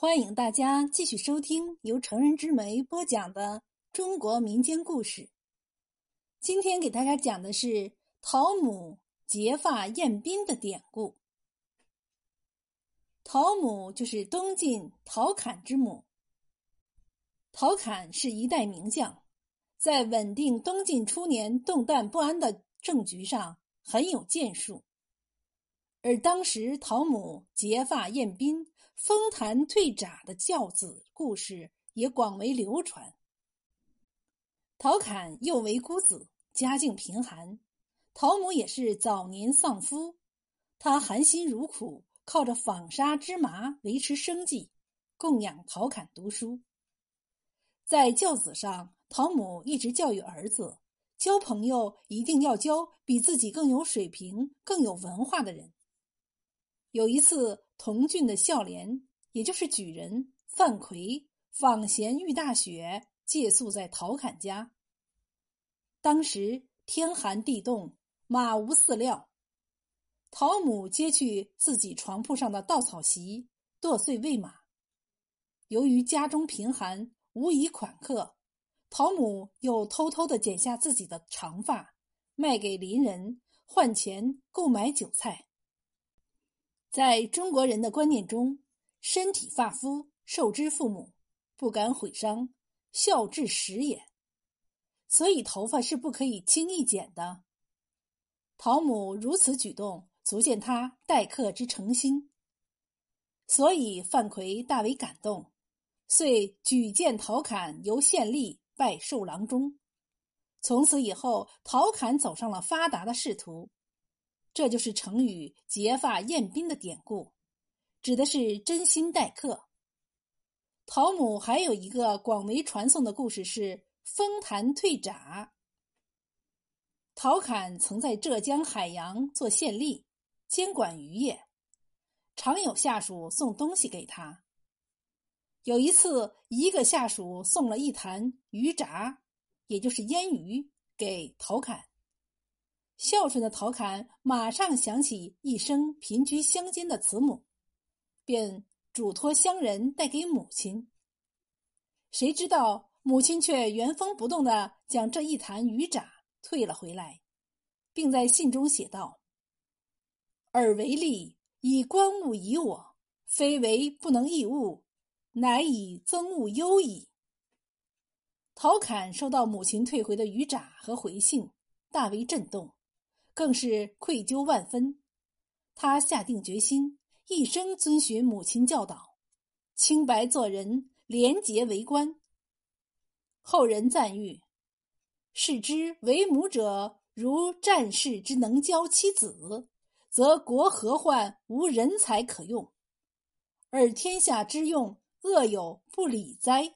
欢迎大家继续收听由成人之美播讲的中国民间故事。今天给大家讲的是陶母结发宴宾的典故。陶母就是东晋陶侃之母。陶侃是一代名将，在稳定东晋初年动荡不安的政局上很有建树。而当时陶母结发宴宾。封坛退札的教子故事也广为流传。陶侃又为孤子，家境贫寒，陶母也是早年丧夫，他含辛茹苦，靠着纺纱织麻维持生计，供养陶侃读书。在教子上，陶母一直教育儿子，交朋友一定要交比自己更有水平、更有文化的人。有一次。同郡的孝廉，也就是举人范奎，访贤遇大雪，借宿在陶侃家。当时天寒地冻，马无饲料，陶母揭去自己床铺上的稻草席，剁碎喂马。由于家中贫寒，无以款客，陶母又偷偷的剪下自己的长发，卖给邻人，换钱购买酒菜。在中国人的观念中，身体发肤受之父母，不敢毁伤，孝至始也。所以头发是不可以轻易剪的。陶母如此举动，足见他待客之诚心。所以范奎大为感动，遂举荐陶侃由县吏拜授郎中。从此以后，陶侃走上了发达的仕途。这就是成语“结发宴宾”的典故，指的是真心待客。陶母还有一个广为传颂的故事是“封坛退闸”。陶侃曾在浙江海洋做县吏，监管渔业，常有下属送东西给他。有一次，一个下属送了一坛鱼杂，也就是腌鱼，给陶侃。孝顺的陶侃马上想起一生贫居乡间的慈母，便嘱托乡人带给母亲。谁知道母亲却原封不动的将这一坛鱼渣退了回来，并在信中写道：“尔为利以观物以我，非为不能易物，乃以增物忧矣。”陶侃收到母亲退回的鱼渣和回信，大为震动。更是愧疚万分，他下定决心，一生遵循母亲教导，清白做人，廉洁为官。后人赞誉：“视之为母者，如战士之能教其子，则国何患无人才可用？而天下之用，恶有不理哉？”